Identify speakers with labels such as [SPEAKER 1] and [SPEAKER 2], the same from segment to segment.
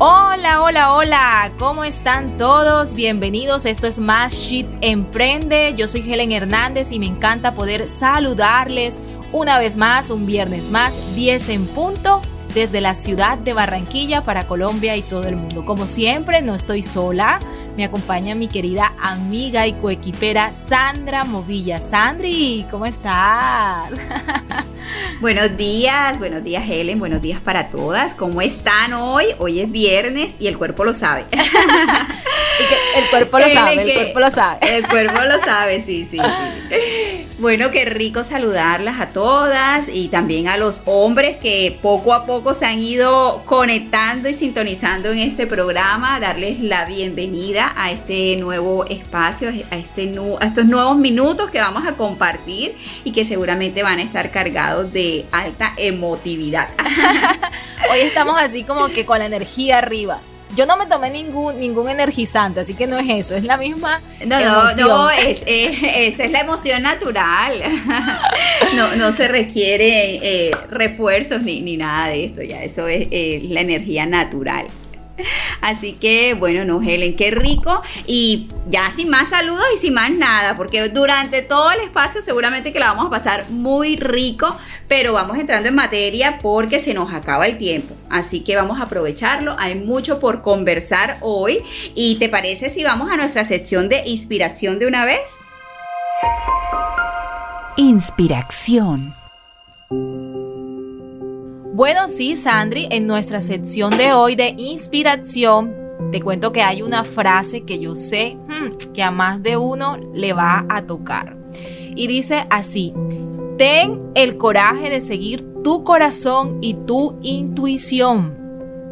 [SPEAKER 1] Hola, hola, hola, ¿cómo están todos? Bienvenidos, esto es Más Shit Emprende, yo soy Helen Hernández y me encanta poder saludarles una vez más, un viernes más, 10 en punto, desde la ciudad de Barranquilla para Colombia y todo el mundo. Como siempre, no estoy sola, me acompaña mi querida amiga y coequipera Sandra Movilla. Sandri, ¿cómo estás?
[SPEAKER 2] Buenos días, buenos días Helen, buenos días para todas. ¿Cómo están hoy? Hoy es viernes y el cuerpo lo sabe.
[SPEAKER 1] el cuerpo lo sabe, el cuerpo lo sabe.
[SPEAKER 2] El cuerpo lo sabe, sí, sí, sí. Bueno, qué rico saludarlas a todas y también a los hombres que poco a poco se han ido conectando y sintonizando en este programa, darles la bienvenida a este nuevo espacio, a, este, a estos nuevos minutos que vamos a compartir y que seguramente van a estar cargados de alta emotividad.
[SPEAKER 1] Hoy estamos así como que con la energía arriba. Yo no me tomé ningún, ningún energizante, así que no es eso, es la misma.
[SPEAKER 2] No,
[SPEAKER 1] emoción.
[SPEAKER 2] no, no, es, esa es la emoción natural. No, no se requiere eh, refuerzos ni, ni, nada de esto, ya eso es eh, la energía natural. Así que bueno, no, Helen, qué rico. Y ya sin más saludos y sin más nada, porque durante todo el espacio seguramente que la vamos a pasar muy rico, pero vamos entrando en materia porque se nos acaba el tiempo. Así que vamos a aprovecharlo. Hay mucho por conversar hoy. ¿Y te parece si vamos a nuestra sección de inspiración de una vez?
[SPEAKER 3] Inspiración.
[SPEAKER 1] Bueno, sí, Sandri, en nuestra sección de hoy de inspiración, te cuento que hay una frase que yo sé hmm, que a más de uno le va a tocar. Y dice así, ten el coraje de seguir tu corazón y tu intuición.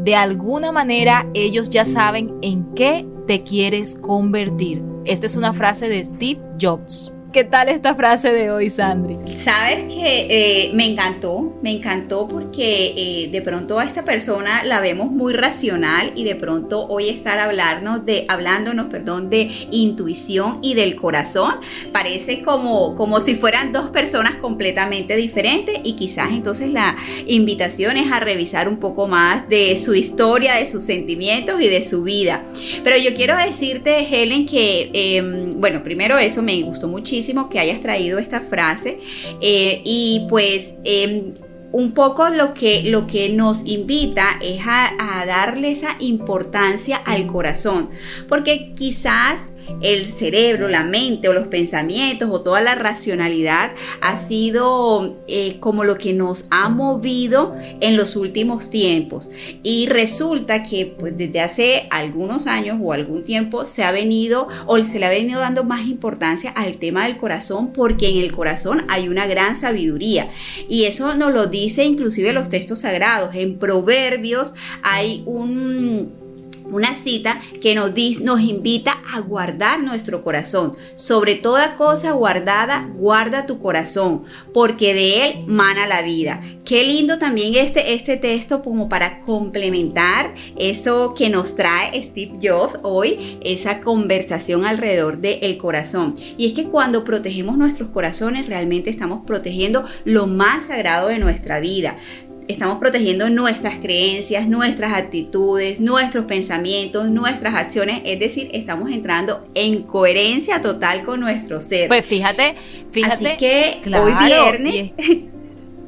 [SPEAKER 1] De alguna manera ellos ya saben en qué te quieres convertir. Esta es una frase de Steve Jobs. ¿Qué tal esta frase de hoy, Sandri?
[SPEAKER 2] Sabes que eh, me encantó, me encantó porque eh, de pronto a esta persona la vemos muy racional y de pronto hoy estar hablarnos de, hablándonos, perdón, de intuición y del corazón, parece como, como si fueran dos personas completamente diferentes y quizás entonces la invitación es a revisar un poco más de su historia, de sus sentimientos y de su vida. Pero yo quiero decirte, Helen, que, em, bueno, primero eso me gustó muchísimo que hayas traído esta frase eh, y pues em, un poco lo que, lo que nos invita es a, a darle esa importancia al corazón, porque quizás el cerebro, la mente o los pensamientos o toda la racionalidad ha sido eh, como lo que nos ha movido en los últimos tiempos. Y resulta que pues, desde hace algunos años o algún tiempo se ha venido o se le ha venido dando más importancia al tema del corazón porque en el corazón hay una gran sabiduría. Y eso nos lo dice inclusive los textos sagrados. En Proverbios hay un una cita que nos, nos invita a guardar nuestro corazón. Sobre toda cosa guardada, guarda tu corazón, porque de él mana la vida. Qué lindo también este, este texto como para complementar eso que nos trae Steve Jobs hoy, esa conversación alrededor del corazón. Y es que cuando protegemos nuestros corazones, realmente estamos protegiendo lo más sagrado de nuestra vida estamos protegiendo nuestras creencias, nuestras actitudes, nuestros pensamientos, nuestras acciones, es decir, estamos entrando en coherencia total con nuestro ser.
[SPEAKER 1] Pues fíjate, fíjate.
[SPEAKER 2] Así que hoy viernes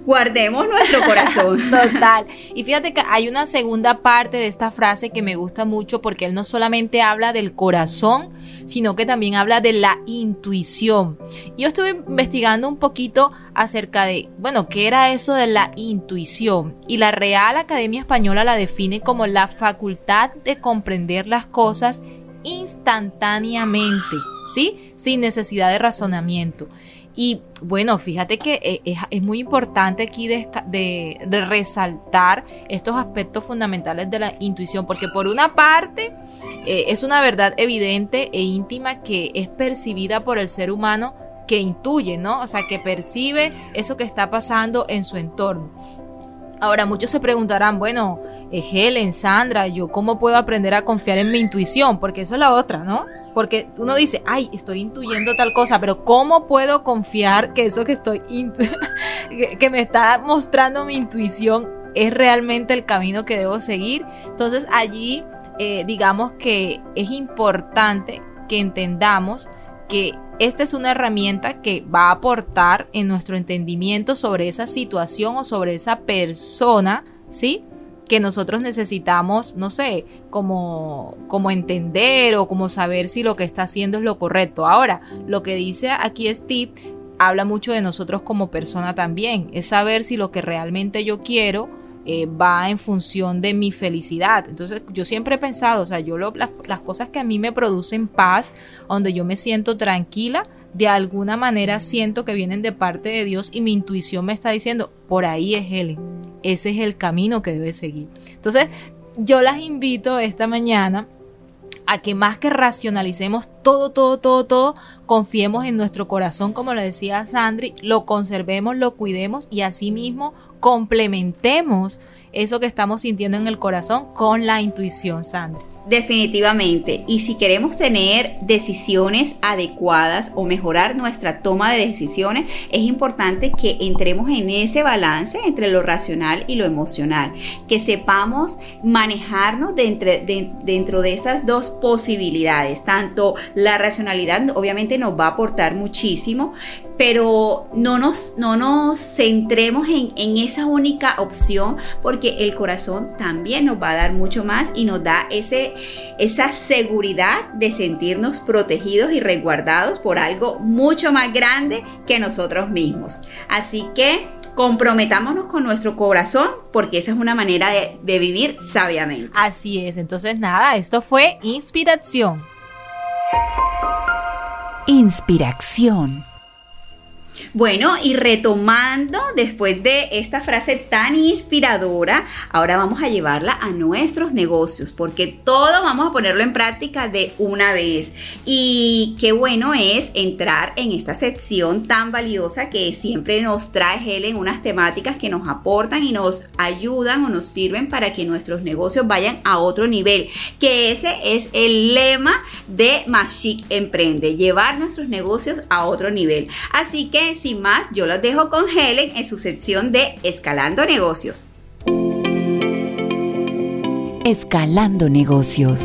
[SPEAKER 2] guardemos nuestro corazón.
[SPEAKER 1] Total. Y fíjate que hay una segunda parte de esta frase que me gusta mucho porque él no solamente habla del corazón, sino que también habla de la intuición. Yo estuve investigando un poquito acerca de, bueno, qué era eso de la intuición. Y la Real Academia Española la define como la facultad de comprender las cosas instantáneamente, ¿sí? Sin necesidad de razonamiento. Y bueno, fíjate que eh, es, muy importante aquí de, resaltar estos aspectos fundamentales de la intuición, porque por una parte eh, es una verdad evidente e íntima que es percibida por el ser humano que intuye, ¿no? O sea, que percibe eso que está pasando en su entorno. Ahora, muchos se preguntarán, bueno, eh, Helen, Sandra, ¿yo cómo puedo aprender a confiar en mi intuición? Porque eso es la otra, ¿no? Porque uno dice, ay, estoy intuyendo tal cosa, pero ¿cómo puedo confiar que eso que estoy, que me está mostrando mi intuición es realmente el camino que debo seguir? Entonces allí, eh, digamos que es importante que entendamos que esta es una herramienta que va a aportar en nuestro entendimiento sobre esa situación o sobre esa persona, ¿sí? Que nosotros necesitamos, no sé, como, como entender o como saber si lo que está haciendo es lo correcto. Ahora, lo que dice aquí Steve habla mucho de nosotros como persona también, es saber si lo que realmente yo quiero eh, va en función de mi felicidad. Entonces yo siempre he pensado, o sea, yo lo, las, las cosas que a mí me producen paz, donde yo me siento tranquila, de alguna manera siento que vienen de parte de Dios y mi intuición me está diciendo, por ahí es Él, ese es el camino que debe seguir. Entonces, yo las invito esta mañana a que más que racionalicemos todo, todo, todo, todo, confiemos en nuestro corazón, como lo decía Sandri, lo conservemos, lo cuidemos y asimismo complementemos eso que estamos sintiendo en el corazón con la intuición, Sandri.
[SPEAKER 2] Definitivamente. Y si queremos tener decisiones adecuadas o mejorar nuestra toma de decisiones, es importante que entremos en ese balance entre lo racional y lo emocional. Que sepamos manejarnos dentro de, esas dos posibilidades. Tanto la racionalidad obviamente nos va a aportar muchísimo, pero no nos, no nos centremos en, en, esa única opción porque el corazón también nos va a dar mucho más y nos da ese, esa seguridad de sentirnos protegidos y resguardados por algo mucho más grande que nosotros mismos. Así que comprometámonos con nuestro corazón porque esa es una manera de, de vivir sabiamente.
[SPEAKER 1] Así es, entonces nada, esto fue inspiración.
[SPEAKER 3] Inspiración.
[SPEAKER 2] Bueno, y retomando después de esta frase tan inspiradora, ahora vamos a llevarla a nuestros negocios, porque todo vamos a ponerlo en práctica de una vez. Y qué bueno es entrar en esta sección tan valiosa que siempre nos trae Helen unas temáticas que nos aportan y nos ayudan o nos sirven para que nuestros negocios vayan a otro nivel, que ese es el lema de Mashik Emprende, llevar nuestros negocios a otro nivel. Así que sin más, yo los dejo con Helen en su sección de Escalando Negocios.
[SPEAKER 3] Escalando Negocios.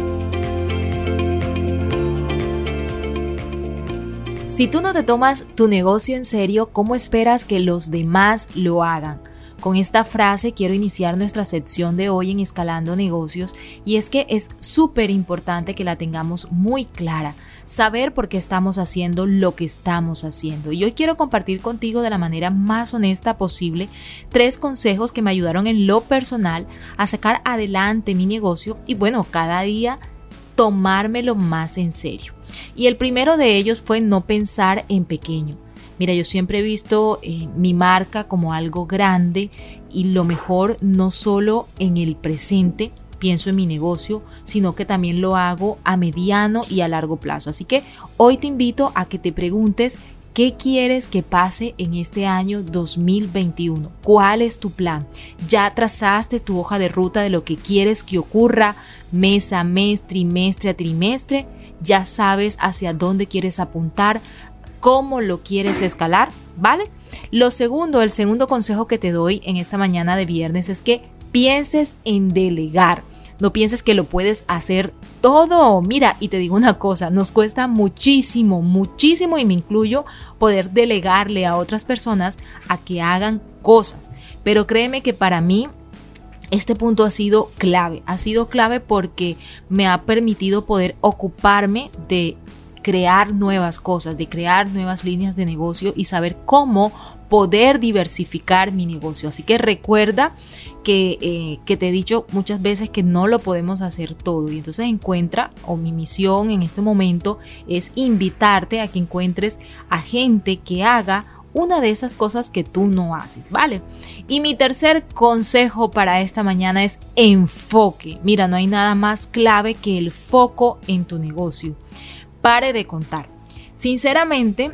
[SPEAKER 1] Si tú no te tomas tu negocio en serio, ¿cómo esperas que los demás lo hagan? Con esta frase quiero iniciar nuestra sección de hoy en Escalando Negocios y es que es súper importante que la tengamos muy clara saber por qué estamos haciendo lo que estamos haciendo. Y hoy quiero compartir contigo de la manera más honesta posible tres consejos que me ayudaron en lo personal a sacar adelante mi negocio y bueno, cada día tomármelo más en serio. Y el primero de ellos fue no pensar en pequeño. Mira, yo siempre he visto eh, mi marca como algo grande y lo mejor no solo en el presente, pienso en mi negocio, sino que también lo hago a mediano y a largo plazo. Así que hoy te invito a que te preguntes ¿Qué quieres que pase en este año 2021? ¿Cuál es tu plan? ¿Ya trazaste tu hoja de ruta de lo que quieres que ocurra mes a mes, trimestre a trimestre? ¿Ya sabes hacia dónde quieres apuntar? ¿Cómo lo quieres escalar? ¿Vale? Lo segundo, el segundo consejo que te doy en esta mañana de viernes es que pienses en delegar. No pienses que lo puedes hacer todo. Mira, y te digo una cosa, nos cuesta muchísimo, muchísimo, y me incluyo, poder delegarle a otras personas a que hagan cosas. Pero créeme que para mí este punto ha sido clave. Ha sido clave porque me ha permitido poder ocuparme de crear nuevas cosas, de crear nuevas líneas de negocio y saber cómo poder diversificar mi negocio. Así que recuerda que, eh, que, te he dicho muchas veces que no lo podemos hacer todo. Y entonces encuentra, o mi misión en este momento es invitarte a que encuentres a gente que haga una de esas cosas que tú no haces, ¿vale? Y mi tercer consejo para esta mañana es enfoque. Mira, no hay nada más clave que el foco en tu negocio. Pare de contar. Sinceramente,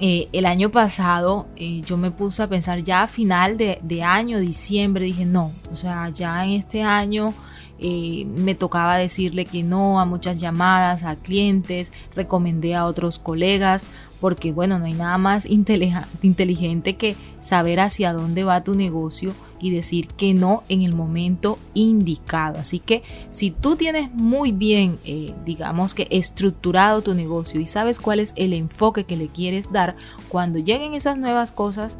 [SPEAKER 1] eh, el año pasado eh, yo me puse a pensar ya a final de, de, año, diciembre, dije no, o sea, ya en este año eh, me tocaba decirle que no a muchas llamadas, a clientes, recomendé a otros colegas, porque bueno, no hay nada más inteligente que saber hacia dónde va tu negocio y decir que no en el momento indicado. Así que si tú tienes muy bien, eh, digamos que estructurado tu negocio y sabes cuál es el enfoque que le quieres dar, cuando lleguen esas nuevas cosas,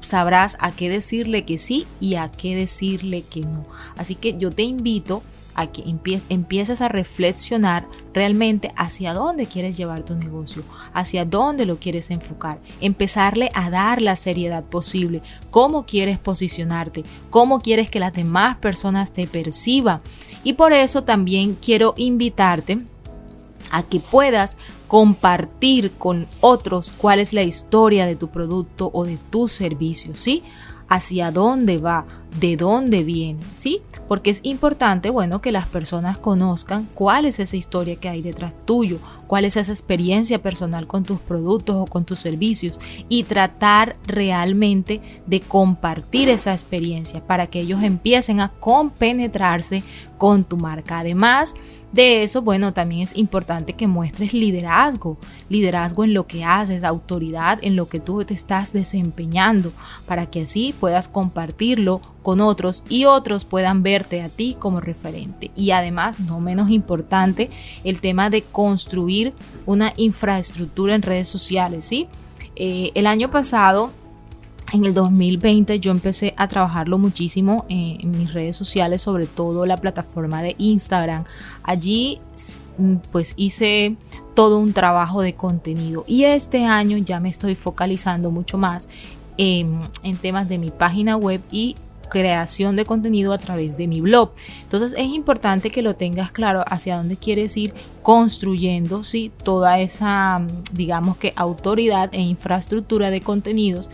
[SPEAKER 1] sabrás a qué decirle que sí y a qué decirle que no. Así que yo te invito a que empieces a reflexionar realmente hacia dónde quieres llevar tu negocio, hacia dónde lo quieres enfocar, empezarle a dar la seriedad posible, cómo quieres posicionarte, cómo quieres que las demás personas te perciban. Y por eso también quiero invitarte a que puedas compartir con otros cuál es la historia de tu producto o de tu servicio, ¿sí? Hacia dónde va, de dónde viene, ¿sí? Porque es importante, bueno, que las personas conozcan cuál es esa historia que hay detrás tuyo, cuál es esa experiencia personal con tus productos o con tus servicios y tratar realmente de compartir esa experiencia para que ellos empiecen a compenetrarse con tu marca. Además de eso, bueno, también es importante que muestres liderazgo, liderazgo en lo que haces, autoridad en lo que tú te estás desempeñando, para que así puedas compartirlo con otros y otros puedan verte a ti como referente. Y además, no menos importante, el tema de construir una infraestructura en redes sociales, ¿sí? Eh, el año pasado en el 2020 yo empecé a trabajarlo muchísimo en, mis redes sociales, sobre todo la plataforma de Instagram. Allí pues hice todo un trabajo de contenido y este año ya me estoy focalizando mucho más en, temas de mi página web y creación de contenido a través de mi blog. Entonces es importante que lo tengas claro hacia dónde quieres ir construyendo toda esa, digamos que, autoridad e infraestructura de contenidos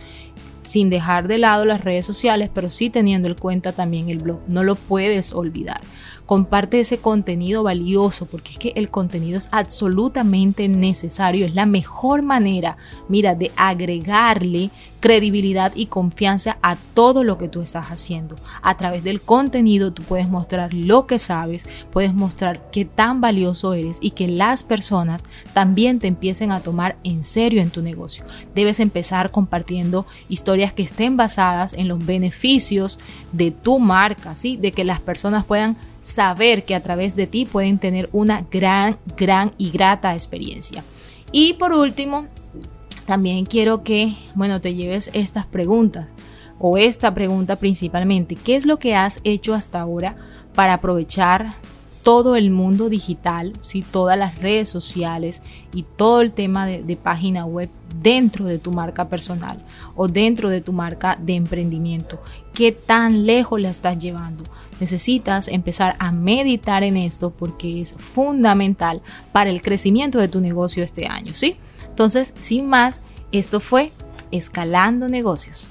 [SPEAKER 1] sin dejar de lado las redes sociales, pero sí teniendo en cuenta también el blog. No lo puedes olvidar. Comparte ese contenido valioso porque es que el contenido es absolutamente necesario. Es la mejor manera, mira, de agregarle credibilidad y confianza a todo lo que tú estás haciendo. A través del contenido tú puedes mostrar lo que sabes, puedes mostrar qué tan valioso eres y que las personas también te empiecen a tomar en serio en tu negocio. Debes empezar compartiendo historias que estén basadas en los beneficios de tu marca, ¿sí? De que las personas puedan saber que a través de ti pueden tener una gran, gran y grata experiencia. Y por último, también quiero que, bueno, te lleves estas preguntas o esta pregunta principalmente. ¿Qué es lo que has hecho hasta ahora para aprovechar todo el mundo digital, ¿sí? todas las redes sociales y todo el tema de, página web dentro de tu marca personal o dentro de tu marca de emprendimiento. ¿Qué tan lejos la estás llevando? Necesitas empezar a meditar en esto porque es fundamental para el crecimiento de tu negocio este año, ¿sí? Entonces, sin más, esto fue Escalando Negocios.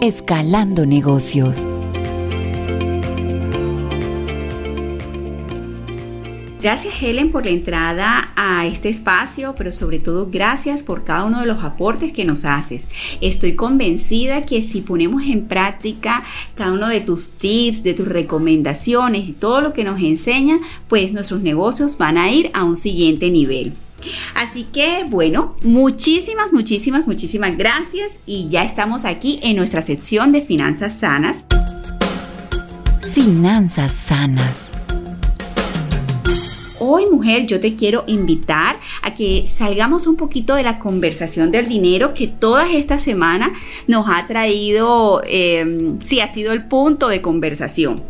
[SPEAKER 3] Escalando Negocios.
[SPEAKER 2] Gracias Helen por la entrada a este espacio, pero sobre todo gracias por cada uno de los aportes que nos haces. Estoy convencida que si ponemos en práctica cada uno de tus tips, de tus recomendaciones y todo lo que nos enseña, pues nuestros negocios van a ir a un siguiente nivel. Así que bueno, muchísimas, muchísimas, muchísimas gracias y ya estamos aquí en nuestra sección de finanzas sanas.
[SPEAKER 3] Finanzas sanas.
[SPEAKER 2] Hoy, mujer, yo te quiero invitar a que salgamos un poquito de la conversación del dinero que toda esta semana nos ha traído, eh, sí, ha sido el punto de conversación.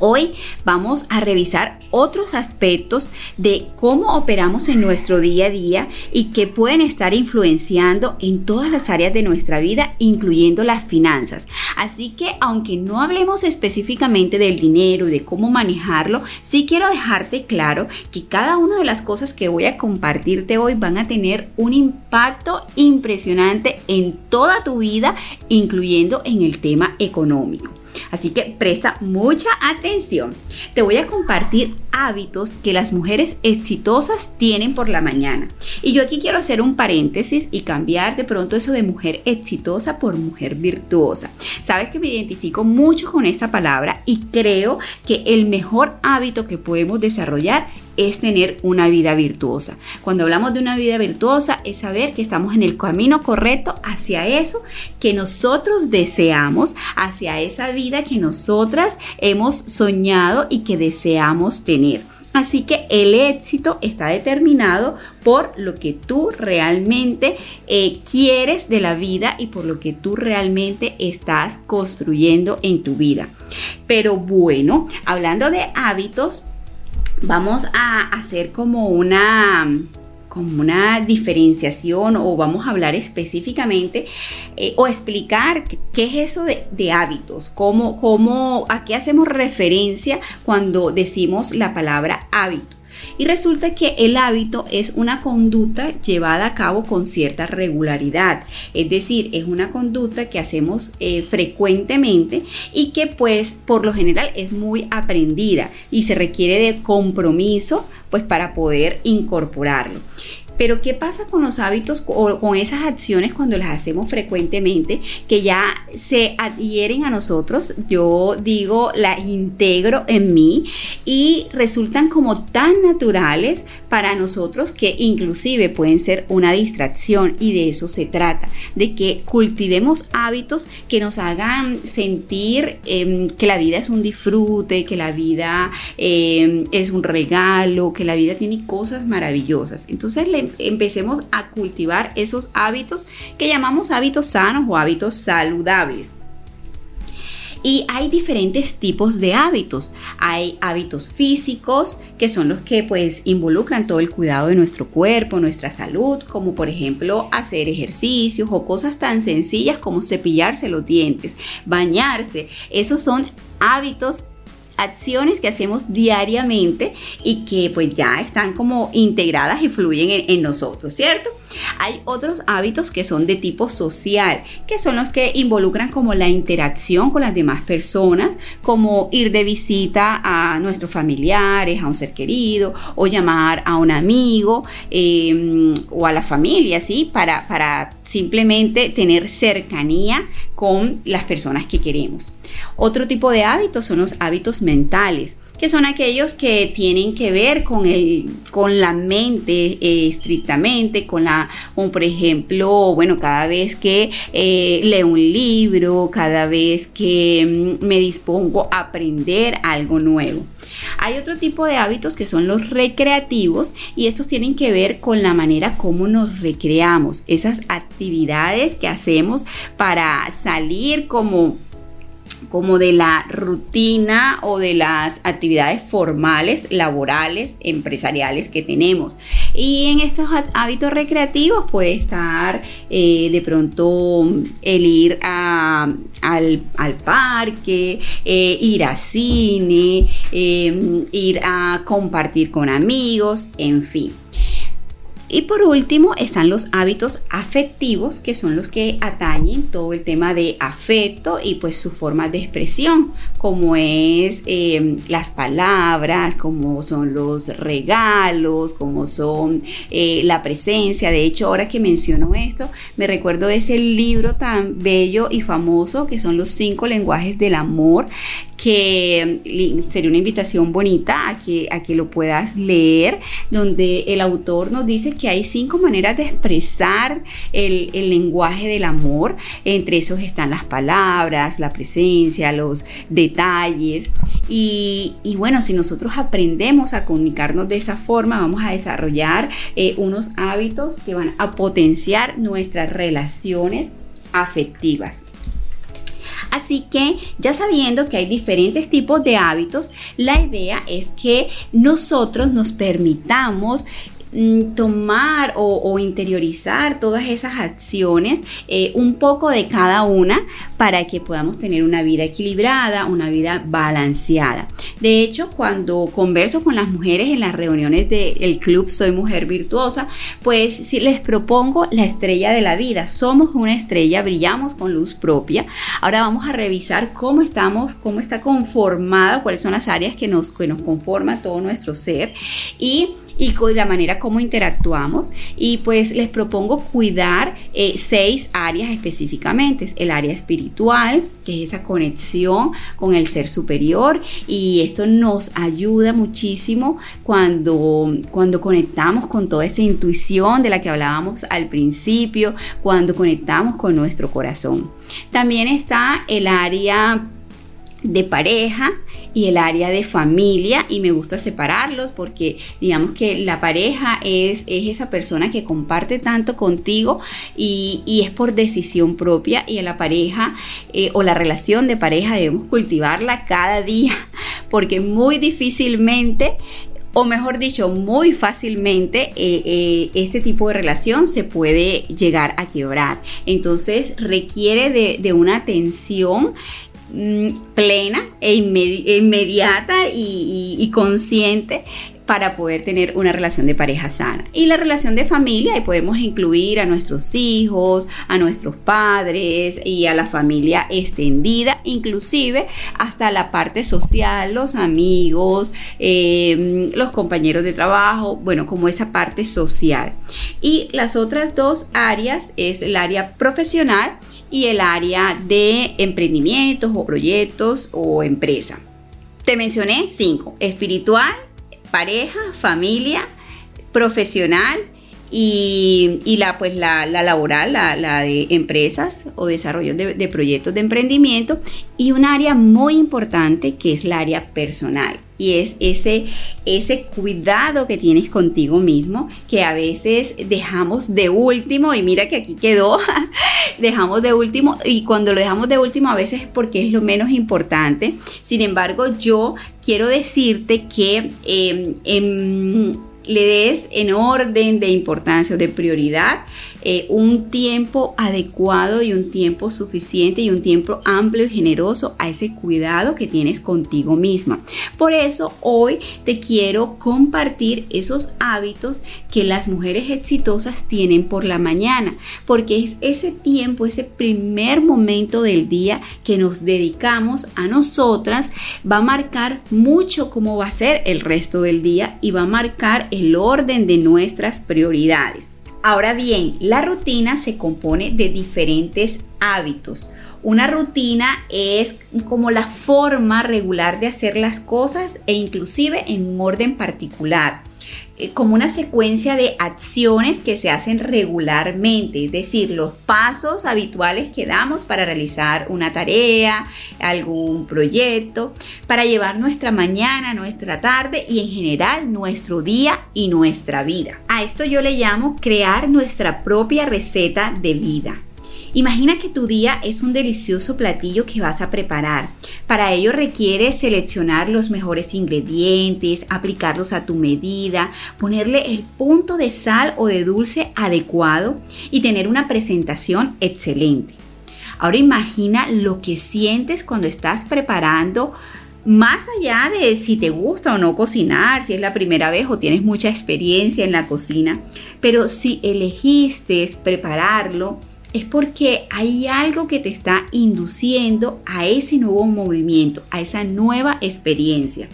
[SPEAKER 2] Hoy vamos a revisar otros aspectos de cómo operamos en nuestro día a día y que pueden estar influenciando en todas las áreas de nuestra vida, incluyendo las finanzas. Así que aunque no hablemos específicamente del dinero y de cómo manejarlo, sí quiero dejarte claro que cada una de las cosas que voy a compartirte hoy van a tener un impacto impresionante en toda tu vida, incluyendo en el tema económico. Así que presta mucha atención. Te voy a compartir hábitos que las mujeres exitosas tienen por la mañana. Y yo aquí quiero hacer un paréntesis y cambiar de pronto eso de mujer exitosa por mujer virtuosa. Sabes que me identifico mucho con esta palabra y creo que el mejor hábito que podemos desarrollar es tener una vida virtuosa. Cuando hablamos de una vida virtuosa es saber que estamos en el camino correcto hacia eso que nosotros deseamos, hacia esa vida que nosotras hemos soñado y que deseamos tener. Así que el éxito está determinado por lo que tú realmente eh, quieres de la vida y por lo que tú realmente estás construyendo en tu vida. Pero bueno, hablando de hábitos, vamos a hacer como una como una diferenciación o vamos a hablar específicamente eh, o explicar qué es eso de, hábitos, cómo, cómo, a qué hacemos referencia cuando decimos la palabra hábito. Y resulta que el hábito es una conducta llevada a cabo con cierta regularidad. Es decir, es una conducta que hacemos eh, frecuentemente y que pues por lo general es muy aprendida y se requiere de compromiso pues para poder incorporarlo. Pero ¿qué pasa con los hábitos o con esas acciones cuando las hacemos frecuentemente que ya se adhieren a nosotros? Yo digo, las integro en mí y resultan como tan naturales para nosotros que inclusive pueden ser una distracción y de eso se trata, de que cultivemos hábitos que nos hagan sentir em, que la vida es un disfrute, que la vida em, es un regalo, que la vida tiene cosas maravillosas. Entonces le empecemos a cultivar esos hábitos que llamamos hábitos sanos o hábitos saludables. Y hay diferentes tipos de hábitos. Hay hábitos físicos, que son los que pues involucran todo el cuidado de nuestro cuerpo, nuestra salud, como por ejemplo hacer ejercicios o cosas tan sencillas como cepillarse los dientes, bañarse. Esos son hábitos acciones que hacemos diariamente y que pues ya están como integradas y fluyen en, nosotros, ¿cierto? Hay otros hábitos que son de tipo social, que son los que involucran como la interacción con las demás personas, como ir de visita a nuestros familiares, a un ser querido, o llamar a un amigo em, o a la familia, ¿sí? Para, para simplemente tener cercanía con las personas que queremos. Otro tipo de hábitos son los hábitos mentales, que son aquellos que tienen que ver con, el, con la mente eh, estrictamente, con la, como por ejemplo, bueno, cada vez que eh, leo un libro, cada vez que mm, me dispongo a aprender algo nuevo. Hay otro tipo de hábitos que son los recreativos y estos tienen que ver con la manera como nos recreamos, esas actividades que hacemos para salir como como de la rutina o de las actividades formales, laborales, empresariales que tenemos. Y en estos hábitos recreativos puede estar eh, de pronto el ir al, parque, eh, ir a cine, eh, ir a compartir con amigos, en fin. Y por último están los hábitos afectivos, que son los que atañen todo el tema de afecto y pues su forma de expresión, como es eh, las palabras, como son los regalos, como son eh, la presencia. De hecho, ahora que menciono esto, me recuerdo ese libro tan bello y famoso que son los cinco lenguajes del amor, que mm, sería una invitación bonita a que, a que lo puedas leer, donde el autor nos dice que hay cinco maneras de expresar el, lenguaje del amor. Entre esos están las palabras, la presencia, los detalles. Y, bueno, si nosotros aprendemos a comunicarnos de esa forma, vamos a desarrollar eh, unos hábitos que van a potenciar nuestras relaciones afectivas. Así que ya sabiendo que hay diferentes tipos de hábitos, la idea es que nosotros nos permitamos tomar o, interiorizar todas esas acciones, eh, un poco de cada una, para que podamos tener una vida equilibrada, una vida balanceada. De hecho, cuando converso con las mujeres en las reuniones del club Soy Mujer Virtuosa, pues si les propongo la estrella de la vida, somos una estrella, brillamos con luz propia. Ahora vamos a revisar cómo estamos, cómo está conformada, cuáles son las áreas que nos, que nos conforman todo nuestro ser y y con la manera como interactuamos. Y pues les propongo cuidar eh, seis áreas específicamente. El área espiritual, que es esa conexión con el ser superior. Y esto nos ayuda muchísimo cuando, cuando conectamos con toda esa intuición de la que hablábamos al principio, cuando conectamos con nuestro corazón. También está el área de pareja y el área de familia y me gusta separarlos porque digamos que la pareja es, es esa persona que comparte tanto contigo y, es por decisión propia y a la pareja eh, o la relación de pareja debemos cultivarla cada día porque muy difícilmente o mejor dicho, muy fácilmente eh, eh, este tipo de relación se puede llegar a quebrar. Entonces requiere de, de una atención plena e inmediata y, consciente para poder tener una relación de pareja sana. Y la relación de familia, y podemos incluir a nuestros hijos, a nuestros padres y a la familia extendida, inclusive hasta la parte social, los amigos, em, los compañeros de trabajo, bueno, como esa parte social. Y las otras dos áreas es el área profesional, y el área de emprendimientos o proyectos o empresa. Te mencioné cinco, espiritual, pareja, familia, profesional y, la, pues la, laboral, la, de empresas o desarrollo de, de proyectos de emprendimiento y un área muy importante que es el área personal y es ese, ese cuidado que tienes contigo mismo que a veces dejamos de último y mira que aquí quedó, dejamos de último y cuando lo dejamos de último a veces es porque es lo menos importante. Sin embargo, yo quiero decirte que em, em, le des en orden de importancia o de prioridad eh, un tiempo adecuado y un tiempo suficiente y un tiempo amplio y generoso a ese cuidado que tienes contigo misma. Por eso hoy te quiero compartir esos hábitos que las mujeres exitosas tienen por la mañana, porque es ese tiempo, ese primer momento del día que nos dedicamos a nosotras, va a marcar mucho cómo va a ser el resto del día y va a marcar el orden de nuestras prioridades. Ahora bien, la rutina se compone de diferentes hábitos. Una rutina es como la forma regular de hacer las cosas e inclusive en un orden particular. Eh, como una secuencia de acciones que se hacen regularmente, es decir, los pasos habituales que damos para realizar una tarea, algún proyecto, para llevar nuestra mañana, nuestra tarde y en general nuestro día y nuestra vida. A esto yo le llamo crear nuestra propia receta de vida. Imagina que tu día es un delicioso platillo que vas a preparar. Para ello requiere seleccionar los mejores ingredientes, aplicarlos a tu medida, ponerle el punto de sal o de dulce adecuado y tener una presentación excelente. Ahora imagina lo que sientes cuando estás preparando más allá de si te gusta o no cocinar, si es la primera vez o tienes mucha experiencia en la cocina, pero si elegiste prepararlo, es porque hay algo que te está induciendo a ese nuevo movimiento, a esa nueva experiencia.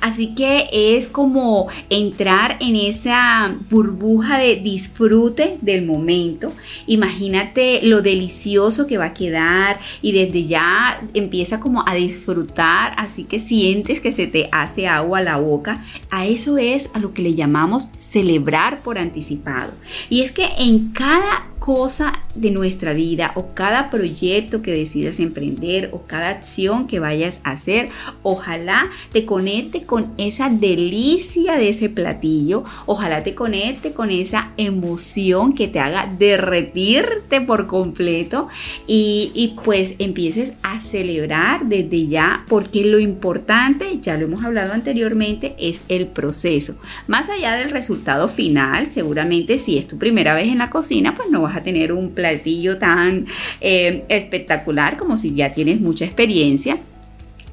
[SPEAKER 2] Así que es como entrar en esa burbuja de disfrute del momento. Imagínate lo delicioso que va a quedar y desde ya empieza como a disfrutar, así que sientes que se te hace agua a la boca. A eso es a lo que le llamamos celebrar por anticipado. Y es que en cada cosa de nuestra vida o cada proyecto que decidas emprender o cada acción que vayas a hacer, ojalá te conecte con esa delicia de ese platillo, ojalá te conecte con esa emoción que te haga derretirte por completo y, y pues empieces a celebrar desde ya porque lo importante, ya lo hemos hablado anteriormente, es el proceso. Más allá del resultado final, seguramente si es tu primera vez en la cocina, pues no vas a tener un platillo tan eh, espectacular como si ya tienes mucha experiencia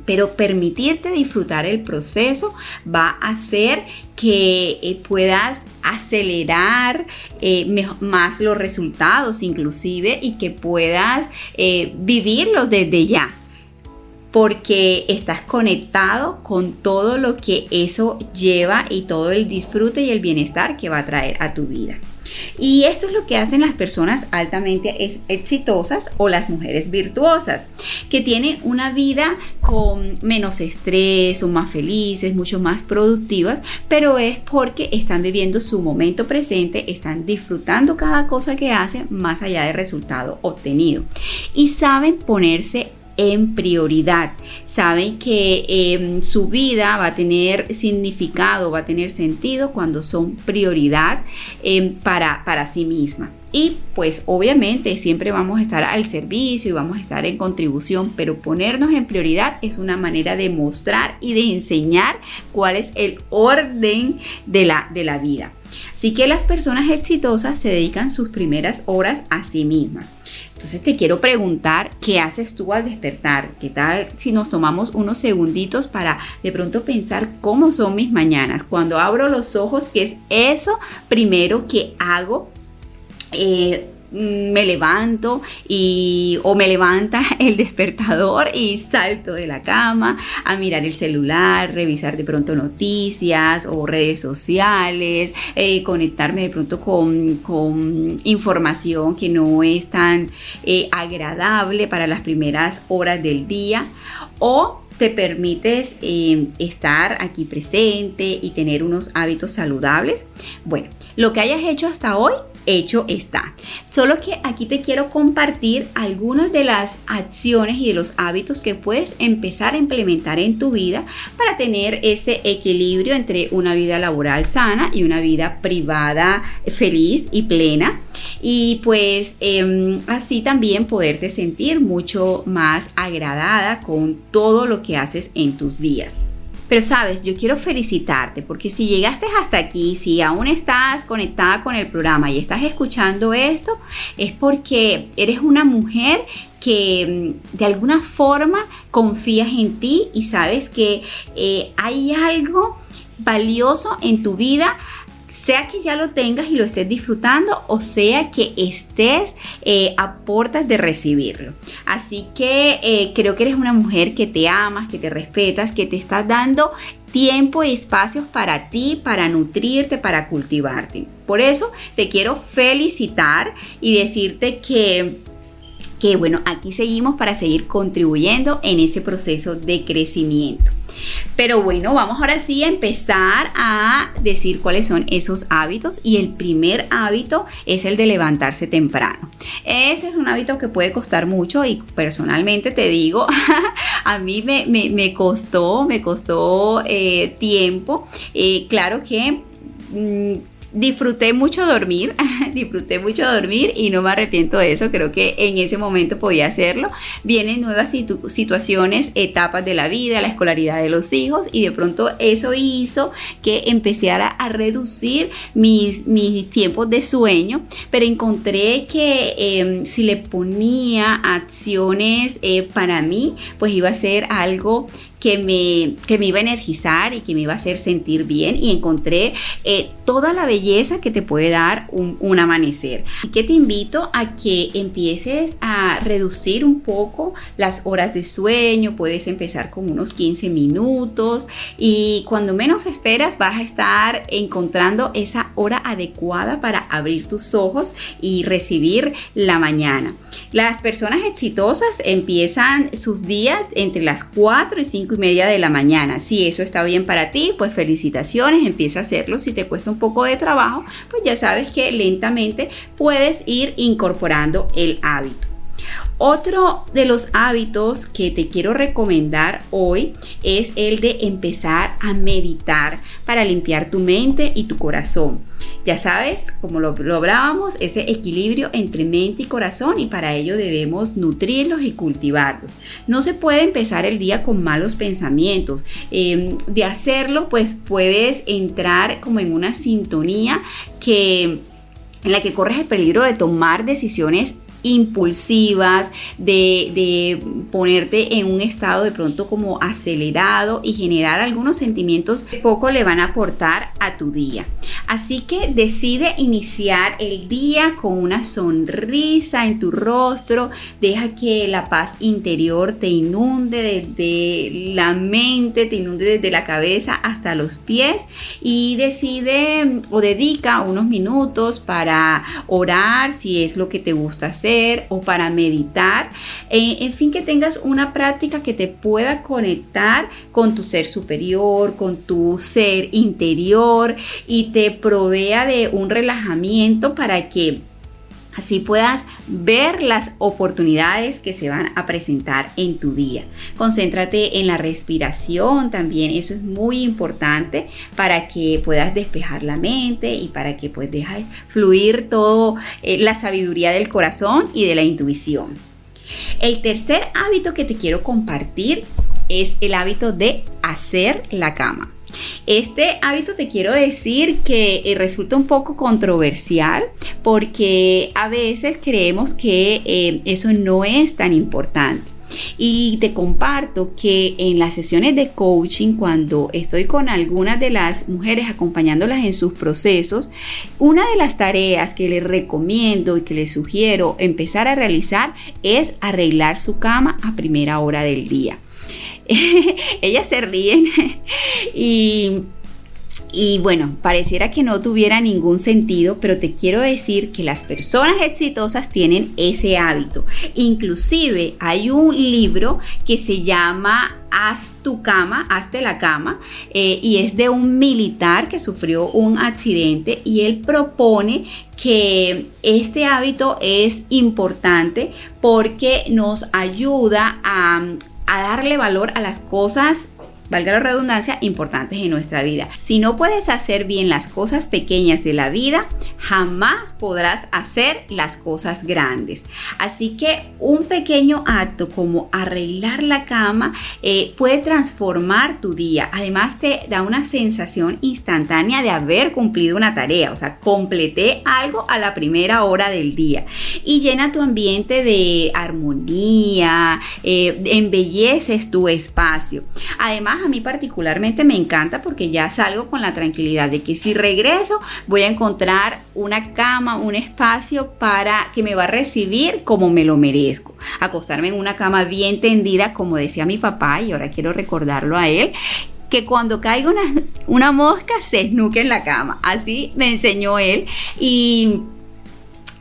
[SPEAKER 2] pero permitirte disfrutar el proceso va a hacer que eh, puedas acelerar eh, más los resultados inclusive y que puedas vivirlos desde ya porque estás conectado con todo lo que eso lleva y todo el disfrute y el bienestar que va a traer a tu vida. Y esto es lo que hacen las personas altamente exitosas o las mujeres virtuosas, que tienen una vida con menos estrés, son más felices, mucho más productivas, pero es porque están viviendo su momento presente, están disfrutando cada cosa que hacen más allá del resultado obtenido. Y saben ponerse en prioridad. Saben que em, su vida va a tener significado, va a tener sentido cuando son prioridad em, para, para sí misma. Y pues obviamente siempre vamos a estar al servicio y vamos a estar en contribución, pero ponernos en prioridad es una manera de mostrar y de enseñar cuál es el orden de la, de la vida. Así que las personas exitosas se dedican sus primeras horas a sí mismas. Entonces te quiero preguntar, ¿qué haces tú al despertar? ¿Qué tal si nos tomamos unos segunditos para de pronto pensar cómo son mis mañanas? Cuando abro los ojos, ¿qué es eso primero que hago? Eh, me levanto y o me levanta el despertador y salto de la cama a mirar el celular, revisar de pronto noticias o redes sociales, eh, conectarme de pronto con, con, información que no es tan eh, agradable para las primeras horas del día o te permites eh, estar aquí presente y tener unos hábitos saludables. Bueno, lo que hayas hecho hasta hoy hecho está. Solo que aquí te quiero compartir algunas de las acciones y de los hábitos que puedes empezar a implementar en tu vida para tener ese equilibrio entre una vida laboral sana y una vida privada feliz y plena. Y pues em, así también poderte sentir mucho más agradada con todo lo que haces en tus días. Pero sabes, yo quiero felicitarte porque si llegaste hasta aquí, si aún estás conectada con el programa y estás escuchando esto, es porque eres una mujer que mm, de alguna forma confías en ti y sabes que eh, hay algo valioso en tu vida sea que ya lo tengas y lo estés disfrutando o sea que estés eh, a puertas de recibirlo. Así que eh, creo que eres una mujer que te amas, que te respetas, que te estás dando tiempo y espacios para ti, para nutrirte, para cultivarte. Por eso te quiero felicitar y decirte que que bueno, aquí seguimos para seguir contribuyendo en ese proceso de crecimiento. Pero bueno, vamos ahora sí a empezar a decir cuáles son esos hábitos y el primer hábito es el de levantarse temprano. Ese es un hábito que puede costar mucho y personalmente te digo, a mí me, costó, me costó eh, tiempo. Eh, claro que... Mm, disfruté mucho dormir, disfruté mucho dormir y no me arrepiento de eso, creo que en ese momento podía hacerlo. Vienen nuevas situaciones, etapas de la vida, la escolaridad de los hijos y de pronto eso hizo que empezara a reducir mis, mis tiempos de sueño, pero encontré que em, si le ponía acciones eh, para mí, pues iba a ser algo que me, que me iba a energizar y que me iba a hacer sentir bien y encontré eh, toda la belleza que te puede dar un, amanecer. Así que te invito a que empieces a reducir un poco las horas de sueño, puedes empezar con unos 15 minutos y cuando menos esperas vas a estar encontrando esa hora adecuada para abrir tus ojos y recibir la mañana. Las personas exitosas empiezan sus días entre las 4 y 5 5 media de la mañana. Si eso está bien para ti, pues felicitaciones, empieza a hacerlo. Si te cuesta un poco de trabajo, pues ya sabes que lentamente puedes ir incorporando el hábito. Otro de los hábitos que te quiero recomendar hoy es el de empezar a meditar para limpiar tu mente y tu corazón. Ya sabes, como lo, hablábamos, ese equilibrio entre mente y corazón y para ello debemos nutrirlos y cultivarlos. No se puede empezar el día con malos pensamientos. Em, de hacerlo, pues puedes entrar como en una sintonía que en la que corres el peligro de tomar decisiones impulsivas, de, ponerte en un estado de pronto como acelerado y generar algunos sentimientos que poco le van a aportar a tu día. Así que decide iniciar el día con una sonrisa en tu rostro, deja que la paz interior te inunde desde la mente, te inunde desde la cabeza hasta los pies y decide o dedica unos minutos para orar si es lo que te gusta hacer o para meditar. Eh, en fin, que tengas una práctica que te pueda conectar con tu ser superior, con tu ser interior y te provea de un relajamiento para que Así puedas ver las oportunidades que se van a presentar en tu día. Concéntrate en la respiración también, eso es muy importante para que puedas despejar la mente y para que pues dejes fluir todo eh, la sabiduría del corazón y de la intuición. El tercer hábito que te quiero compartir es el hábito de hacer la cama. Este hábito te quiero decir que eh, resulta un poco controversial porque a veces creemos que eh, eso no es tan importante. Y te comparto que en las sesiones de coaching, cuando estoy con algunas de las mujeres acompañándolas en sus procesos, una de las tareas que les recomiendo y que les sugiero empezar a realizar es arreglar su cama a primera hora del día. ellas se ríen y y bueno, pareciera que no tuviera ningún sentido, pero te quiero decir que las personas exitosas tienen ese hábito. Inclusive hay un libro que se llama Haz tu cama, hazte la cama, eh, y es de un militar que sufrió un accidente y él propone que este hábito es importante porque nos ayuda a a darle valor a las cosas valga la redundancia, importantes en nuestra vida. Si no puedes hacer bien las cosas pequeñas de la vida, jamás podrás hacer las cosas grandes. Así que un pequeño acto como arreglar la cama eh, puede transformar tu día. Además te da una sensación instantánea de haber cumplido una tarea, o sea, completé algo a la primera hora del día y llena tu ambiente de armonía, eh, embelleces tu espacio. Además, a mí particularmente me encanta porque ya salgo con la tranquilidad de que si regreso voy a encontrar una cama, un espacio para que me va a recibir como me lo merezco. Acostarme en una cama bien tendida, como decía mi papá, y ahora quiero recordarlo a él, que cuando caiga una, una mosca se esnuque en la cama. Así me enseñó él y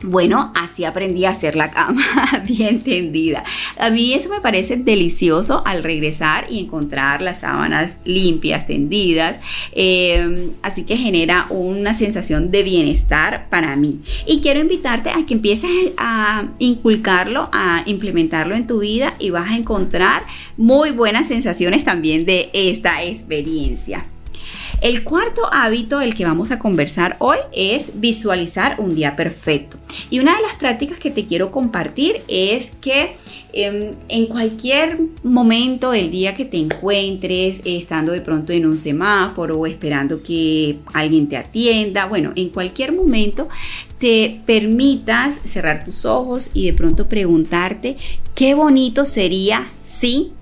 [SPEAKER 2] bueno, así aprendí a hacer la cama bien tendida. A mí eso me parece delicioso al regresar y encontrar las sábanas limpias, tendidas. Em, así que genera una sensación de bienestar para mí. Y quiero invitarte a que empieces a inculcarlo, a implementarlo en tu vida y vas a encontrar muy buenas sensaciones también de esta experiencia. El cuarto hábito del que vamos a conversar hoy es visualizar un día perfecto. Y una de las prácticas que te quiero compartir es que em, en cualquier momento del día que te encuentres, estando de pronto en un semáforo o esperando que alguien te atienda, bueno, en cualquier momento te permitas cerrar tus ojos y de pronto preguntarte qué bonito sería si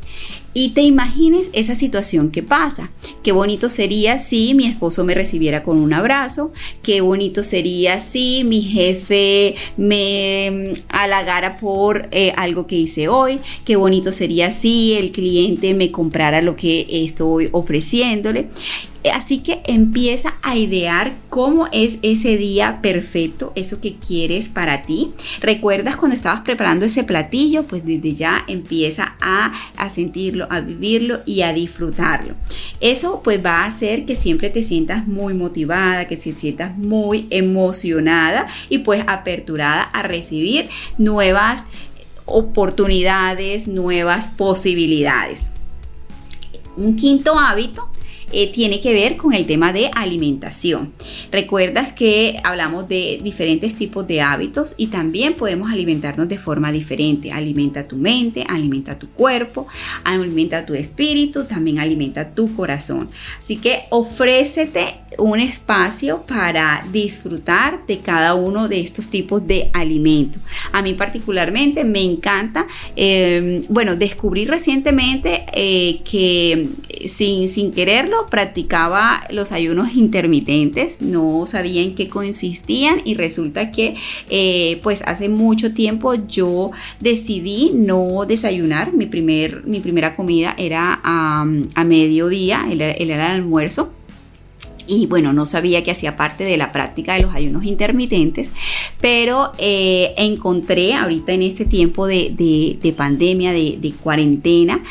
[SPEAKER 2] y te imagines esa situación que pasa. Qué bonito sería si mi esposo me recibiera con un abrazo, qué bonito sería si mi jefe me mm, halagara por eh, algo que hice hoy, qué bonito sería si el cliente me comprara lo que estoy ofreciéndole. Así que empieza a idear cómo es ese día perfecto, eso que quieres para ti. ¿Recuerdas cuando estabas preparando ese platillo? Pues desde ya empieza a, sentirlo, a vivirlo y a disfrutarlo. Eso pues va a hacer que siempre te sientas muy motivada, que te sientas muy emocionada y pues aperturada a recibir nuevas oportunidades, nuevas posibilidades. Un quinto hábito eh, tiene que ver con el tema de alimentación. Recuerdas que hablamos de diferentes tipos de hábitos y también podemos alimentarnos de forma diferente. Alimenta tu mente, alimenta tu cuerpo, alimenta tu espíritu, también alimenta tu corazón. Así que ofrécete un espacio para disfrutar de cada uno de estos tipos de alimentos. A mí particularmente me encanta, eh, bueno, descubrí recientemente eh, que sin, sin quererlo practicaba los ayunos intermitentes, no sabía en qué consistían y resulta que eh, pues hace mucho tiempo yo decidí no desayunar, mi, primer, mi primera comida era a, mediodía, el, el, el almuerzo. Y bueno, no sabía que hacía parte de la práctica de los ayunos intermitentes, pero eh, encontré ahorita en este tiempo de, pandemia, de, de, cuarentena,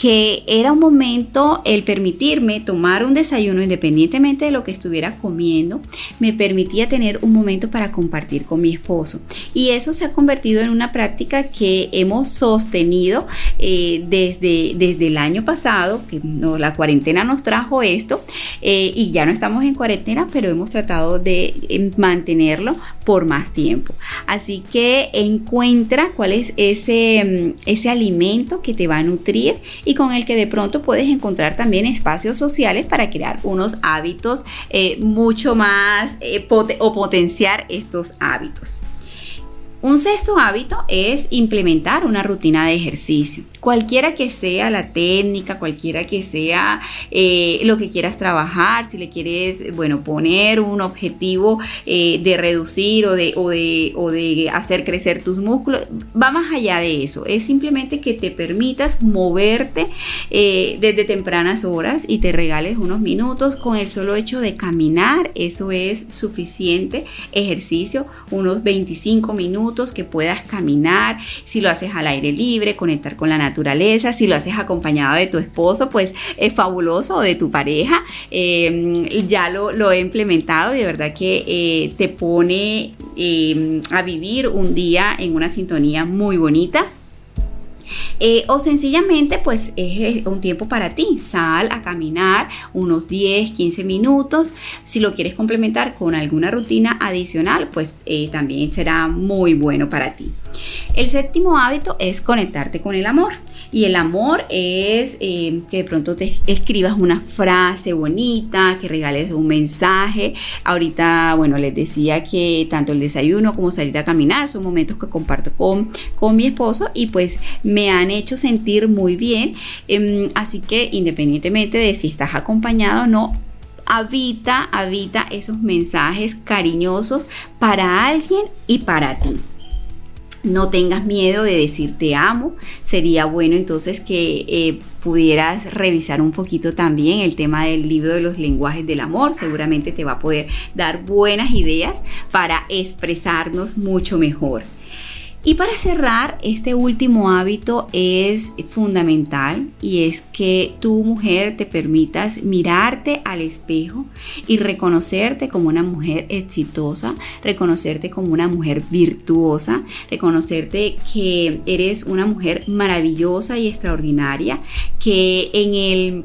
[SPEAKER 2] que era un momento el permitirme tomar un desayuno independientemente de lo que estuviera comiendo, me permitía tener un momento para compartir con mi esposo. Y eso se ha convertido en una práctica que hemos sostenido eh, desde, desde el año pasado, que no, la cuarentena nos trajo esto, eh, y ya no estamos en cuarentena, pero hemos tratado de eh, mantenerlo por más tiempo. Así que encuentra cuál es ese, mm, ese alimento que te va a nutrir con el que de pronto puedes encontrar también espacios sociales para crear unos hábitos eh, mucho más eh, o potenciar estos hábitos. Un sexto hábito es implementar una rutina de ejercicio. Cualquiera que sea la técnica, cualquiera que sea eh, lo que quieras trabajar, si le quieres, bueno, poner un objetivo eh, de reducir o de, o, de, o de hacer crecer tus músculos, va más allá de eso. Es simplemente que te permitas moverte eh, desde tempranas horas y te regales unos minutos con el solo hecho de caminar. Eso es suficiente ejercicio, unos 25 minutos que puedas caminar, si lo haces al aire libre, conectar con la naturaleza, si lo haces acompañado de tu esposo, pues es fabuloso, o de tu pareja. Em, ya lo, he implementado y de verdad que eh, te pone em, a vivir un día en una sintonía muy bonita. Eh, o sencillamente pues es un tiempo para ti, sal a caminar unos 10, 15 minutos. Si lo quieres complementar con alguna rutina adicional, pues eh, también será muy bueno para ti. El séptimo hábito es conectarte con el amor. Y el amor es eh, que de pronto te escribas una frase bonita, que regales un mensaje. Ahorita, bueno, les decía que tanto el desayuno como salir a caminar son momentos que comparto con, con mi esposo y pues me han hecho sentir muy bien. Em, así que independientemente de si estás acompañado o no, habita, habita esos mensajes cariñosos para alguien y para ti no tengas miedo de decir te amo. Sería bueno entonces que eh, pudieras revisar un poquito también el tema del libro de los lenguajes del amor. Seguramente te va a poder dar buenas ideas para expresarnos mucho mejor. Y para cerrar, este último hábito es fundamental y es que tu mujer te permitas mirarte al espejo y reconocerte como una mujer exitosa, reconocerte como una mujer virtuosa, reconocerte que eres una mujer maravillosa y extraordinaria, que en el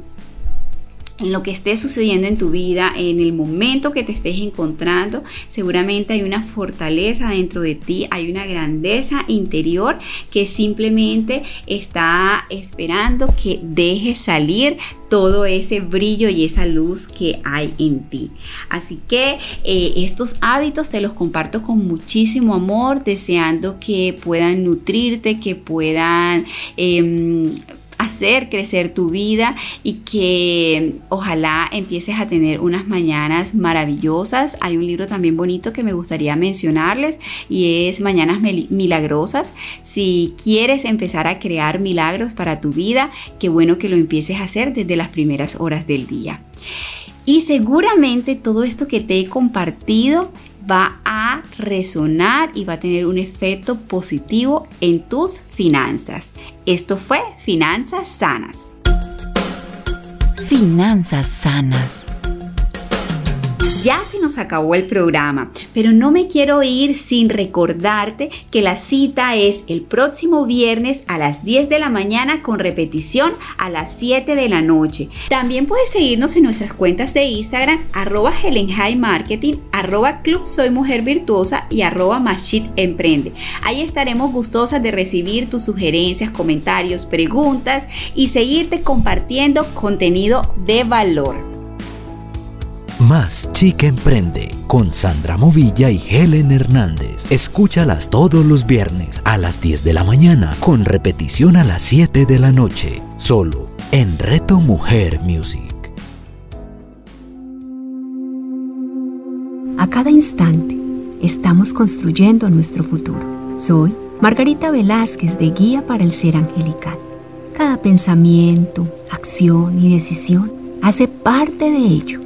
[SPEAKER 2] en lo que esté sucediendo en tu vida, en el momento que te estés encontrando, seguramente hay una fortaleza dentro de ti, hay una grandeza interior que simplemente está esperando que dejes salir todo ese brillo y esa luz que hay en ti. Así que eh, estos hábitos te los comparto con muchísimo amor, deseando que puedan nutrirte, que puedan... Em, hacer crecer tu vida y que ojalá empieces a tener unas mañanas maravillosas. Hay un libro también bonito que me gustaría mencionarles y es Mañanas Milagrosas. Si quieres empezar a crear milagros para tu vida, qué bueno que lo empieces a hacer desde las primeras horas del día. Y seguramente todo esto que te he compartido va a resonar y va a tener un efecto positivo en tus finanzas. Esto fue Finanzas Sanas.
[SPEAKER 3] Finanzas Sanas
[SPEAKER 2] ya se nos acabó el programa, pero no me quiero ir sin recordarte que la cita es el próximo viernes a las 10 de la mañana con repetición a las 7 de la noche. También puedes seguirnos en nuestras cuentas de Instagram arroba Helen Marketing, arroba Club Soy Mujer Virtuosa y arroba Machit Emprende. Ahí estaremos gustosas de recibir tus sugerencias, comentarios, preguntas y seguirte compartiendo contenido de valor.
[SPEAKER 4] Más Chica Emprende con Sandra Movilla y Helen Hernández. Escúchalas todos los viernes a las 10 de la mañana con repetición a las 7 de la noche, solo en Reto Mujer Music.
[SPEAKER 5] A cada instante estamos construyendo nuestro futuro. Soy Margarita Velázquez de Guía para el Ser Angelical. Cada pensamiento, acción y decisión hace parte de ello